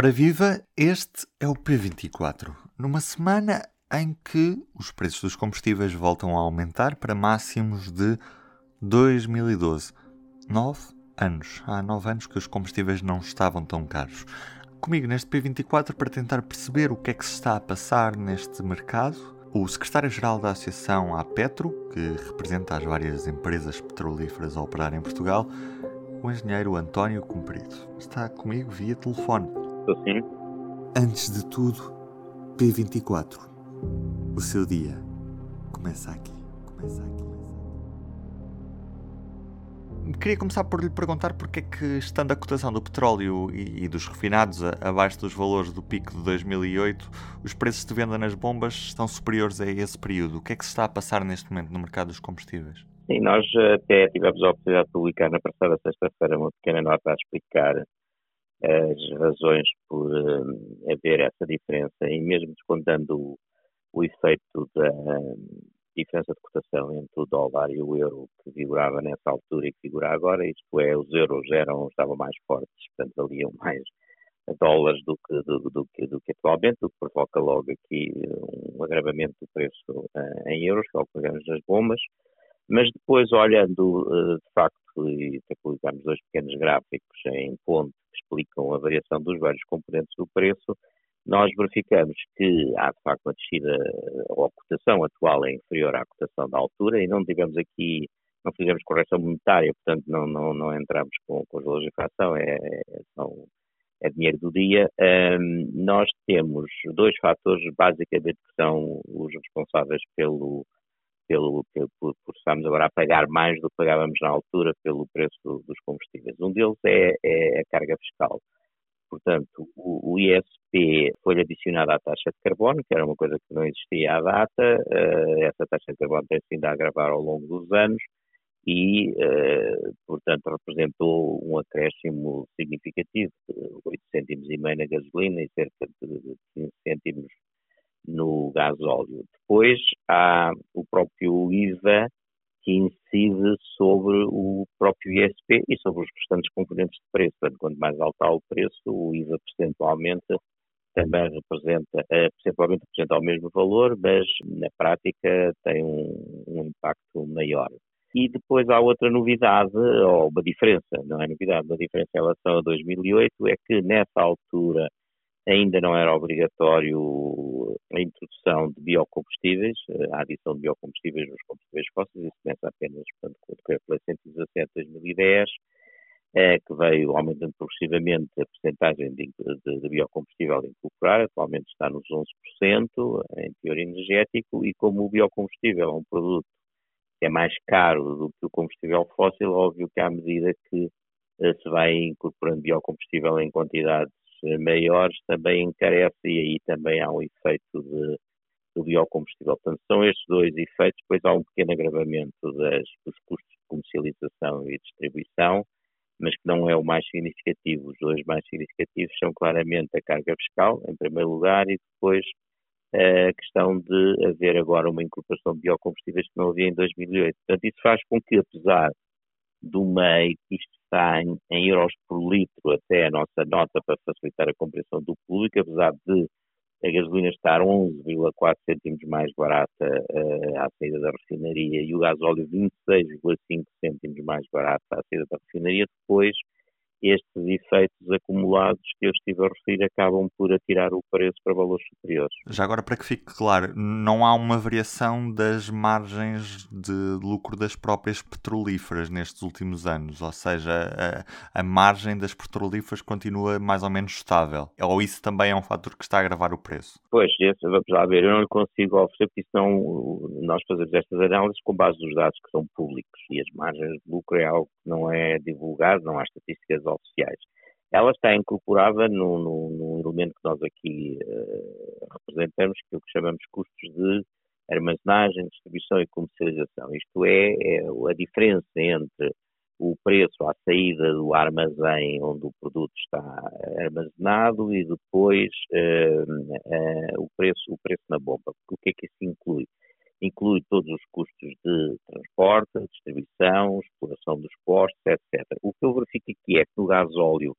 Ora viva, este é o P24. Numa semana em que os preços dos combustíveis voltam a aumentar para máximos de 2012. Nove anos. Há nove anos que os combustíveis não estavam tão caros. Comigo neste P24 para tentar perceber o que é que se está a passar neste mercado, o secretário-geral da Associação APetro, que representa as várias empresas petrolíferas a operar em Portugal, o engenheiro António Cumprido. Está comigo via telefone. Estou sim. Antes de tudo, P24. O seu dia começa aqui. Começa aqui. Queria começar por lhe perguntar porque é que, estando a cotação do petróleo e, e dos refinados a, abaixo dos valores do pico de 2008, os preços de venda nas bombas estão superiores a esse período. O que é que se está a passar neste momento no mercado dos combustíveis? Sim, nós até tivemos a oportunidade de publicar na passada sexta-feira uma pequena nota a explicar as razões por uh, haver essa diferença e mesmo descontando o, o efeito da uh, diferença de cotação entre o dólar e o euro que vigorava nessa altura e que vigora agora, isto é, os euros eram, estavam mais fortes, portanto valiam mais dólares do que, do, do, que, do que atualmente, o que provoca logo aqui um agravamento do preço uh, em euros, que é o que pagamos nas bombas, mas depois olhando de facto, e publicamos dois pequenos gráficos em ponto explicam a variação dos vários componentes do preço, nós verificamos que há de facto uma descida, ou a cotação atual é inferior à cotação da altura, e não tivemos aqui, não fizemos correção monetária, portanto não, não, não entramos com, com os valores de inflação, é, é, são, é dinheiro do dia. Um, nós temos dois fatores, basicamente, que são os responsáveis pelo, pelo, pelo por, por agora a pagar mais do que pagávamos na altura pelo preço dos combustíveis. Um deles é, é a carga fiscal. Portanto, o, o ISP foi adicionado à taxa de carbono, que era uma coisa que não existia à data. Uh, essa taxa de carbono tem sido a agravar ao longo dos anos e, uh, portanto, representou um acréscimo significativo, 8 cêntimos e meio na gasolina e cerca de 15 cêntimos no gasóleo. Depois há o próprio IVA que incide sobre o próprio ISP e sobre os restantes componentes de preço. Portanto, quanto mais alto está o preço, o IVA percentualmente também representa, eh, percentualmente representa o mesmo valor, mas na prática tem um, um impacto maior. E depois há outra novidade, ou uma diferença, não é novidade, uma diferença em relação a 2008, é que nessa altura ainda não era obrigatório a introdução de biocombustíveis, a adição de biocombustíveis nos combustíveis fósseis, isso começa apenas portanto, com o decreto lei 117 de 2010, é, que veio aumentando progressivamente a percentagem de, de, de, biocombustível incorporar, atualmente está nos 11% em teor energético, e como o biocombustível é um produto que é mais caro do que o combustível fóssil, óbvio que à medida que eh, se vai incorporando biocombustível em quantidades maiores também encarece e aí também há um efeito de, do biocombustível. Portanto, são estes dois efeitos, depois há um pequeno agravamento das, dos custos de comercialização e distribuição, mas que não é o mais significativo. Os dois mais significativos são claramente a carga fiscal, em primeiro lugar, e depois a questão de haver agora uma incorporação de biocombustíveis que não havia em 2008. Portanto, isso faz com que, apesar MEI, que isto está em, em, euros por litro, até a nossa nota para facilitar a compreensão do público, apesar de a gasolina estar 11,4 cêntimos mais barata uh, à saída da refinaria e o gasóleo 26,5 cêntimos mais barato à saída da refinaria, depois estes efeitos acumulados que eu estive a referir acabam por atirar o preço para valores superiores. Já agora, para que fique claro, não há uma variação das margens de lucro das próprias petrolíferas nestes últimos anos, ou seja, a, a margem das petrolíferas continua mais ou menos estável, ou isso também é um fator que está a agravar o preço? Pois, esse, vamos lá ver, eu não lhe consigo oferecer, porque não, nós fazemos estas análises com base nos dados que são públicos, e as margens de lucro é algo que não é divulgado, não há estatísticas oficiais. Ela está incorporada no, no, no elemento que nós aqui uh, representamos, que é o que chamamos custos de armazenagem, distribuição e comercialização. Isto é, é a diferença entre o preço à saída do armazém onde o produto está armazenado e depois uh, uh, o, preço, o preço na bomba. O que é que isso inclui? Inclui todos os custos de transporte, distribuição, exploração dos postos, etc. O que eu verifico aqui é que no gasóleo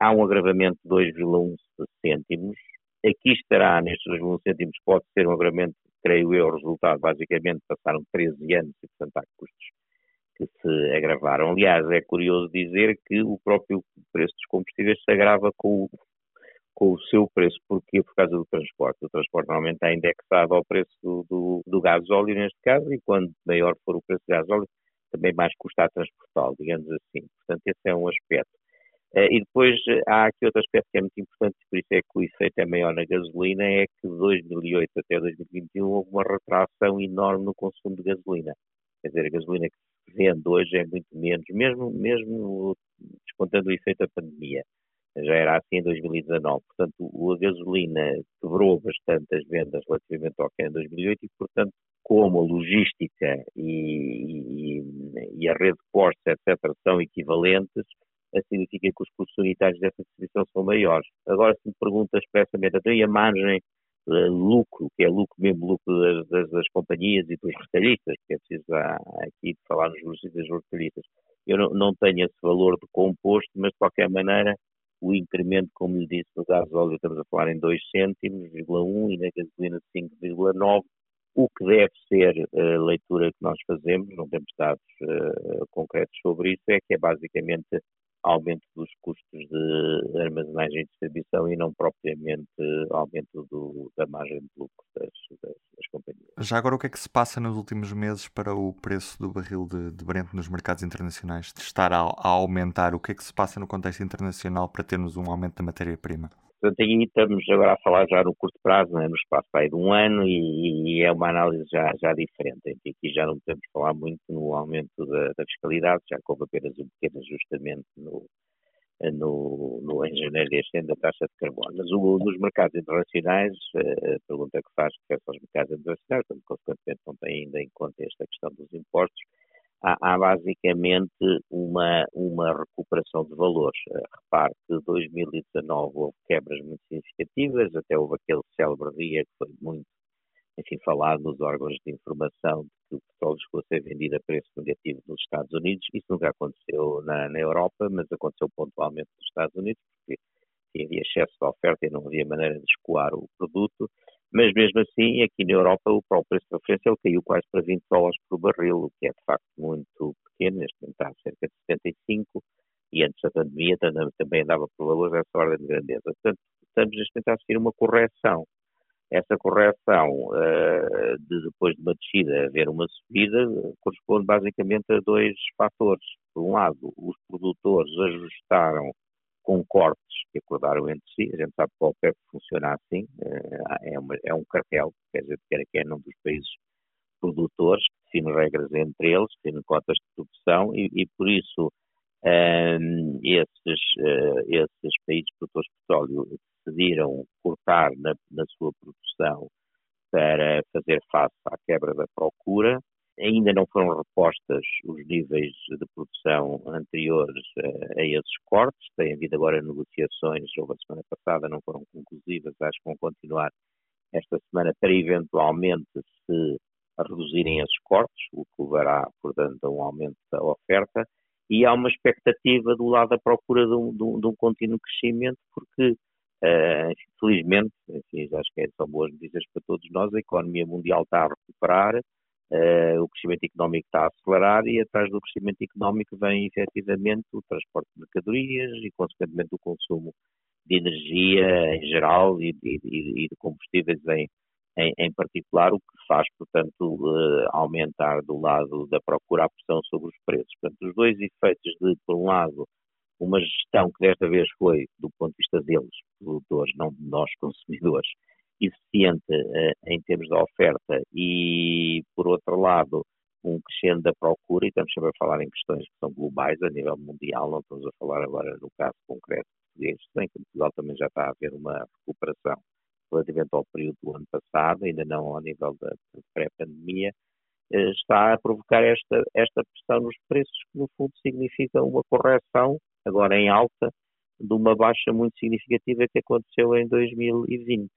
há um agravamento de 2,1 cêntimos. Aqui estará, nestes 2,1 cêntimos, pode ser um agravamento, creio eu, resultado basicamente passaram 13 anos e, portanto, há custos que se agravaram. Aliás, é curioso dizer que o próprio preço dos combustíveis se agrava com o, com o seu preço. Porquê? Por causa do transporte. O transporte normalmente está indexado ao preço do, do, do gás óleo, neste caso, e quando maior for o preço do gás óleo, também mais custa a transportá-lo, digamos assim. Portanto, esse é um aspecto. Uh, e depois uh, há aqui outro aspecto que é muito importante, por isso é que o efeito é maior na gasolina, é que de 2008 até 2021 houve uma retração enorme no consumo de gasolina. Quer dizer, a gasolina que se vende hoje é muito menos, mesmo, mesmo descontando o efeito da pandemia. Já era assim em 2019. Portanto, a gasolina quebrou bastante as vendas relativamente ao que era em 2008 e, portanto, como a logística e, e, e a rede de postos, etc., são equivalentes, significa que os custos unitários dessa distribuição são maiores. Agora, se me pergunta expressamente, até a margem uh, lucro, que é lucro mesmo lucro das, das, das, companhias e dos retalhistas, que é preciso aqui falar nos juristas dos retalhistas, eu não, não, tenho esse valor de composto, mas de qualquer maneira o incremento, como lhe disse, no gás óleo estamos a falar em 2 cêntimos, 1 e na gasolina 5,9 o que deve ser a leitura que nós fazemos, não temos dados uh, concretos sobre isso, é que é basicamente aumento dos custos de armazenagem e distribuição e não propriamente aumento do, da margem de lucro das, das, das, companhias. Já agora, o que é que se passa nos últimos meses para o preço do barril de, de Brent nos mercados internacionais? De estar a, a aumentar, o que é que se passa no contexto internacional para termos um aumento da matéria-prima? Portanto, aí estamos agora a falar já no curto prazo, né, no espaço aí de um ano, e, e, é uma análise já, já diferente. Aqui já não podemos falar muito no aumento da, da fiscalidade, já houve apenas um pequeno ajustamento no, no, no, em janeiro deste ano da taxa de carbono. Mas o, nos mercados internacionais, a pergunta que faz que aos mercados internacionais, portanto, consequentemente não tem ainda em conta esta questão dos impostos, há, há basicamente uma, uma recuperação de valores. Eh, repare que 2019 houve quebras muito significativas, até houve aquele célebre dia que foi muito enfim, falado nos órgãos de informação de que o petróleo chegou a ser vendido a preço negativo nos Estados Unidos. Isso nunca aconteceu na, na Europa, mas aconteceu pontualmente nos Estados Unidos, porque havia excesso de oferta e não havia maneira de escoar o produto. Mas mesmo assim, aqui na Europa, o próprio preço de referência ele caiu quase para 20 dólares por barril, o que é de facto muito pequeno, neste momento está cerca de 75, e antes da pandemia também andava por valores dessa ordem de grandeza. Portanto, estamos neste momento a assistir uma correção. Essa correção, uh, de, depois de uma descida haver uma subida, corresponde basicamente a dois fatores. Por um lado, os produtores ajustaram com cortes que acordaram entre si. A gente sabe que o OPEP funciona assim, eh, é, uma, é um cartel, quer dizer, quer que é num dos países produtores, que define regras entre eles, define cotas de produção e, e por isso um, ehm, esses, uh, esses países produtores de petróleo decidiram cortar na, na sua produção para fazer face à quebra da procura Ainda não foram repostas os níveis de produção anteriores a, a esses cortes. Tem havido agora negociações, houve a semana passada, não foram conclusivas, acho que vão continuar esta semana para eventualmente se reduzirem esses cortes, o que levará, portanto, a um aumento da oferta. E há uma expectativa do lado da procura de um, de um, de um contínuo crescimento, porque, uh, felizmente, enfim, acho que são boas notícias para todos nós, a economia mundial está a recuperar, Uh, o crescimento económico está a acelerar e atrás do crescimento económico vem efetivamente o transporte de mercadorias e, consequentemente, o consumo de energia em geral e, e, e de combustíveis em, em, em, particular, o que faz, portanto, uh, aumentar do lado da procura a pressão sobre os preços. Portanto, os dois efeitos de, por um lado, uma gestão que desta vez foi, do ponto de vista deles, produtores, não de nós consumidores, eficiente uh, em termos de oferta e, por outro lado, um crescendo da procura, e estamos sempre a falar em questões que são globais a nível mundial, não estamos a falar agora no caso concreto português, bem que Portugal também já está a haver uma recuperação relativamente ao período do ano passado, ainda não ao nível da pré-pandemia, uh, está a provocar esta, esta pressão nos preços, que no fundo significa uma correção, agora em alta, de uma baixa muito significativa que aconteceu em 2020.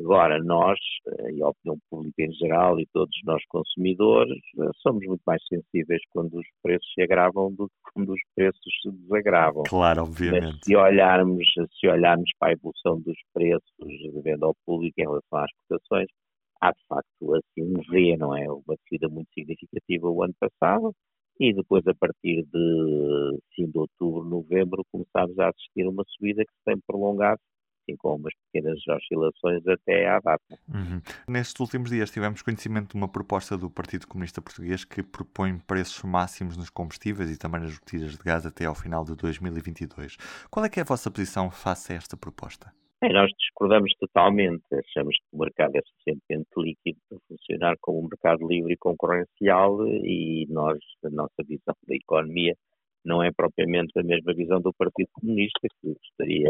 Agora, nós, eh, e a opinião pública em geral, e todos nós consumidores, eh, somos muito mais sensíveis quando os preços se agravam do que quando os preços se desagravam. Claro, obviamente. Mas se olharmos, se olharmos para a evolução dos preços de venda ao público em relação às cotações, há de facto assim um V, não é? Uma descida muito significativa o ano passado, e depois, a partir de fim de outubro, novembro, começámos a assistir a uma subida que se tem prolongado assim com umas pequenas oscilações até à data. Uhum. Nestes últimos dias tivemos conhecimento de uma proposta do Partido Comunista Português que propõe preços máximos nos combustíveis e também nas botelhas de gás até ao final de 2022. Qual é que é a vossa posição face a esta proposta? Bem, nós discordamos totalmente. Achamos que o mercado é suficientemente líquido para funcionar como um mercado livre e concorrencial e nós, a nossa visão da economia, não é propriamente a mesma visão do Partido Comunista, que gostaria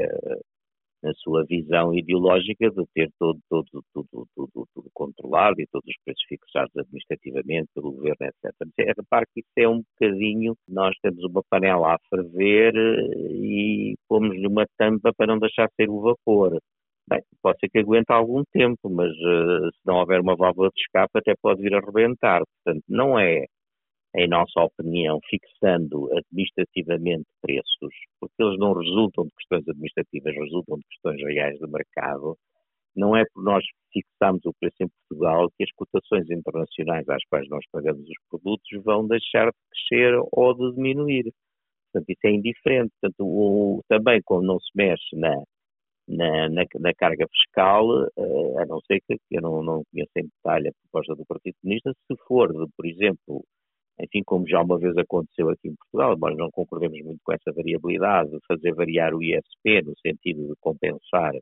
na sua visão ideológica de ter todo, todo, tudo, tudo, tudo controlado e todos os preços fixados administrativamente pelo governo, etc. É, repare que isso é um bocadinho, nós temos uma panela a ferver eh, e pomos-lhe uma tampa para não deixar sair o vapor. Bem, pode ser que aguente algum tempo, mas uh, se não houver uma válvula de escape até pode vir a rebentar. Portanto, não é em nossa opinião, fixando administrativamente preços, porque eles não resultam de questões administrativas, resultam de questões reais de mercado, não é por nós fixarmos o preço em Portugal que as cotações internacionais às quais nós pagamos os produtos vão deixar de crescer ou de diminuir. Portanto, isso é indiferente. Portanto, o, também, como não se mexe na, na, na, na carga fiscal, uh, a não ser que eu não, não conheço em detalhe a proposta do Partido Comunista, se for, de, por exemplo, enfim, como já uma vez aconteceu aqui em Portugal, nós não concordamos muito com essa variabilidade, de fazer variar o ISP no sentido de compensar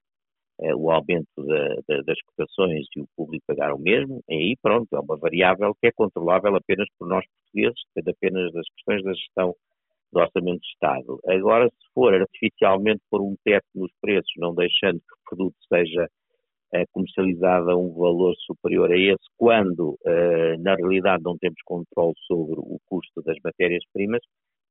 eh, o aumento da, da, das cotações e o público pagar o mesmo, aí pronto, é uma variável que é controlável apenas por nós portugueses, depende apenas das questões da gestão do Orçamento de Estado. Agora, se for artificialmente por um teto nos preços, não deixando que o produto seja comercializada a um valor superior a esse, quando uh, na realidade não temos controle sobre o custo das matérias-primas,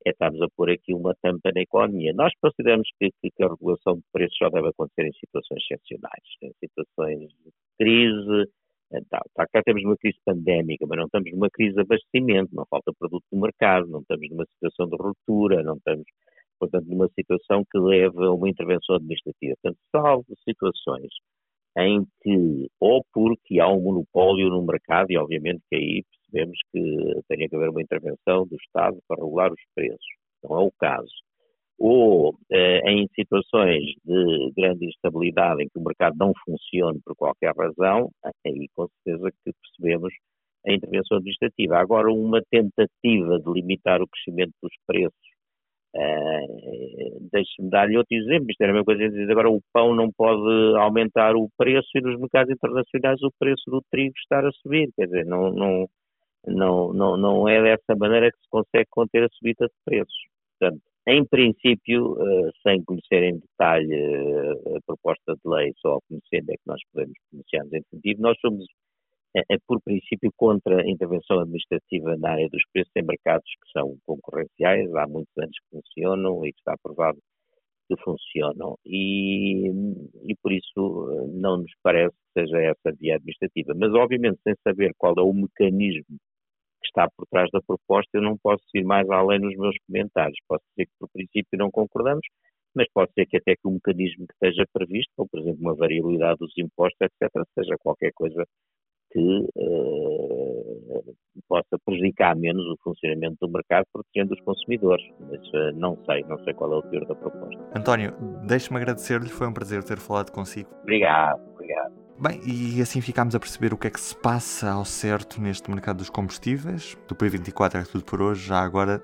é estarmos a pôr aqui uma tampa na economia. Nós consideramos que, que, a regulação de preços só deve acontecer em situações excepcionais, em situações de crise. Então, tá, cá temos uma crise pandémica, mas não estamos numa crise de abastecimento, não falta produto no mercado, não estamos numa situação de ruptura, não estamos, portanto, numa situação que leva a uma intervenção administrativa. Portanto, salvo situações em que, ou porque há um monopólio no mercado, e obviamente que aí percebemos que tem que haver uma intervenção do Estado para regular os preços, não é o caso, ou eh, em situações de grande instabilidade em que o mercado não funciona por qualquer razão, aí com certeza que percebemos a intervenção administrativa. Agora, uma tentativa de limitar o crescimento dos preços Uh, Deixe-me dar-lhe outro exemplo. Isto era a mesma coisa de dizer agora o pão não pode aumentar o preço e nos mercados internacionais o preço do trigo estar a subir. Quer dizer, não, não, não, não, não é dessa maneira que se consegue conter a subida de preços. Portanto, em princípio, uh, sem conhecer em detalhe uh, a proposta de lei, só conhecendo é que nós podemos pronunciar-nos em nós somos é, é, por princípio, contra a intervenção administrativa na área dos preços em mercados que são concorrenciais, há muitos anos que funcionam e que está provado que funcionam. E, e por isso não nos parece que seja essa via administrativa. Mas, obviamente, sem saber qual é o mecanismo que está por trás da proposta, eu não posso ir mais além nos meus comentários. Posso dizer que, por princípio, não concordamos, mas pode ser que até que o mecanismo que esteja previsto, ou, por exemplo, uma variabilidade dos impostos, etc., seja qualquer coisa que uh, possa prejudicar menos o funcionamento do mercado, protegendo os consumidores. Mas uh, não sei, não sei qual é o teor da proposta. António, deixe-me agradecer-lhe, foi um prazer ter falado consigo. Obrigado, obrigado. Bem, e assim ficámos a perceber o que é que se passa ao certo neste mercado dos combustíveis. Do P24 é tudo por hoje. Já agora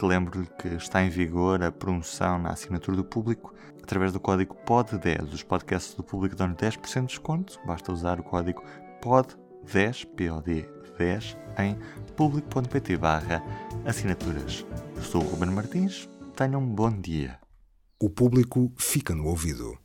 relembro-lhe que está em vigor a promoção na assinatura do público. Através do código POD10, os podcasts do público dão 10% de desconto. Basta usar o código POD10, POD 10, em público.pt barra assinaturas. Eu sou o Ruben Martins, tenham um bom dia. O público fica no ouvido.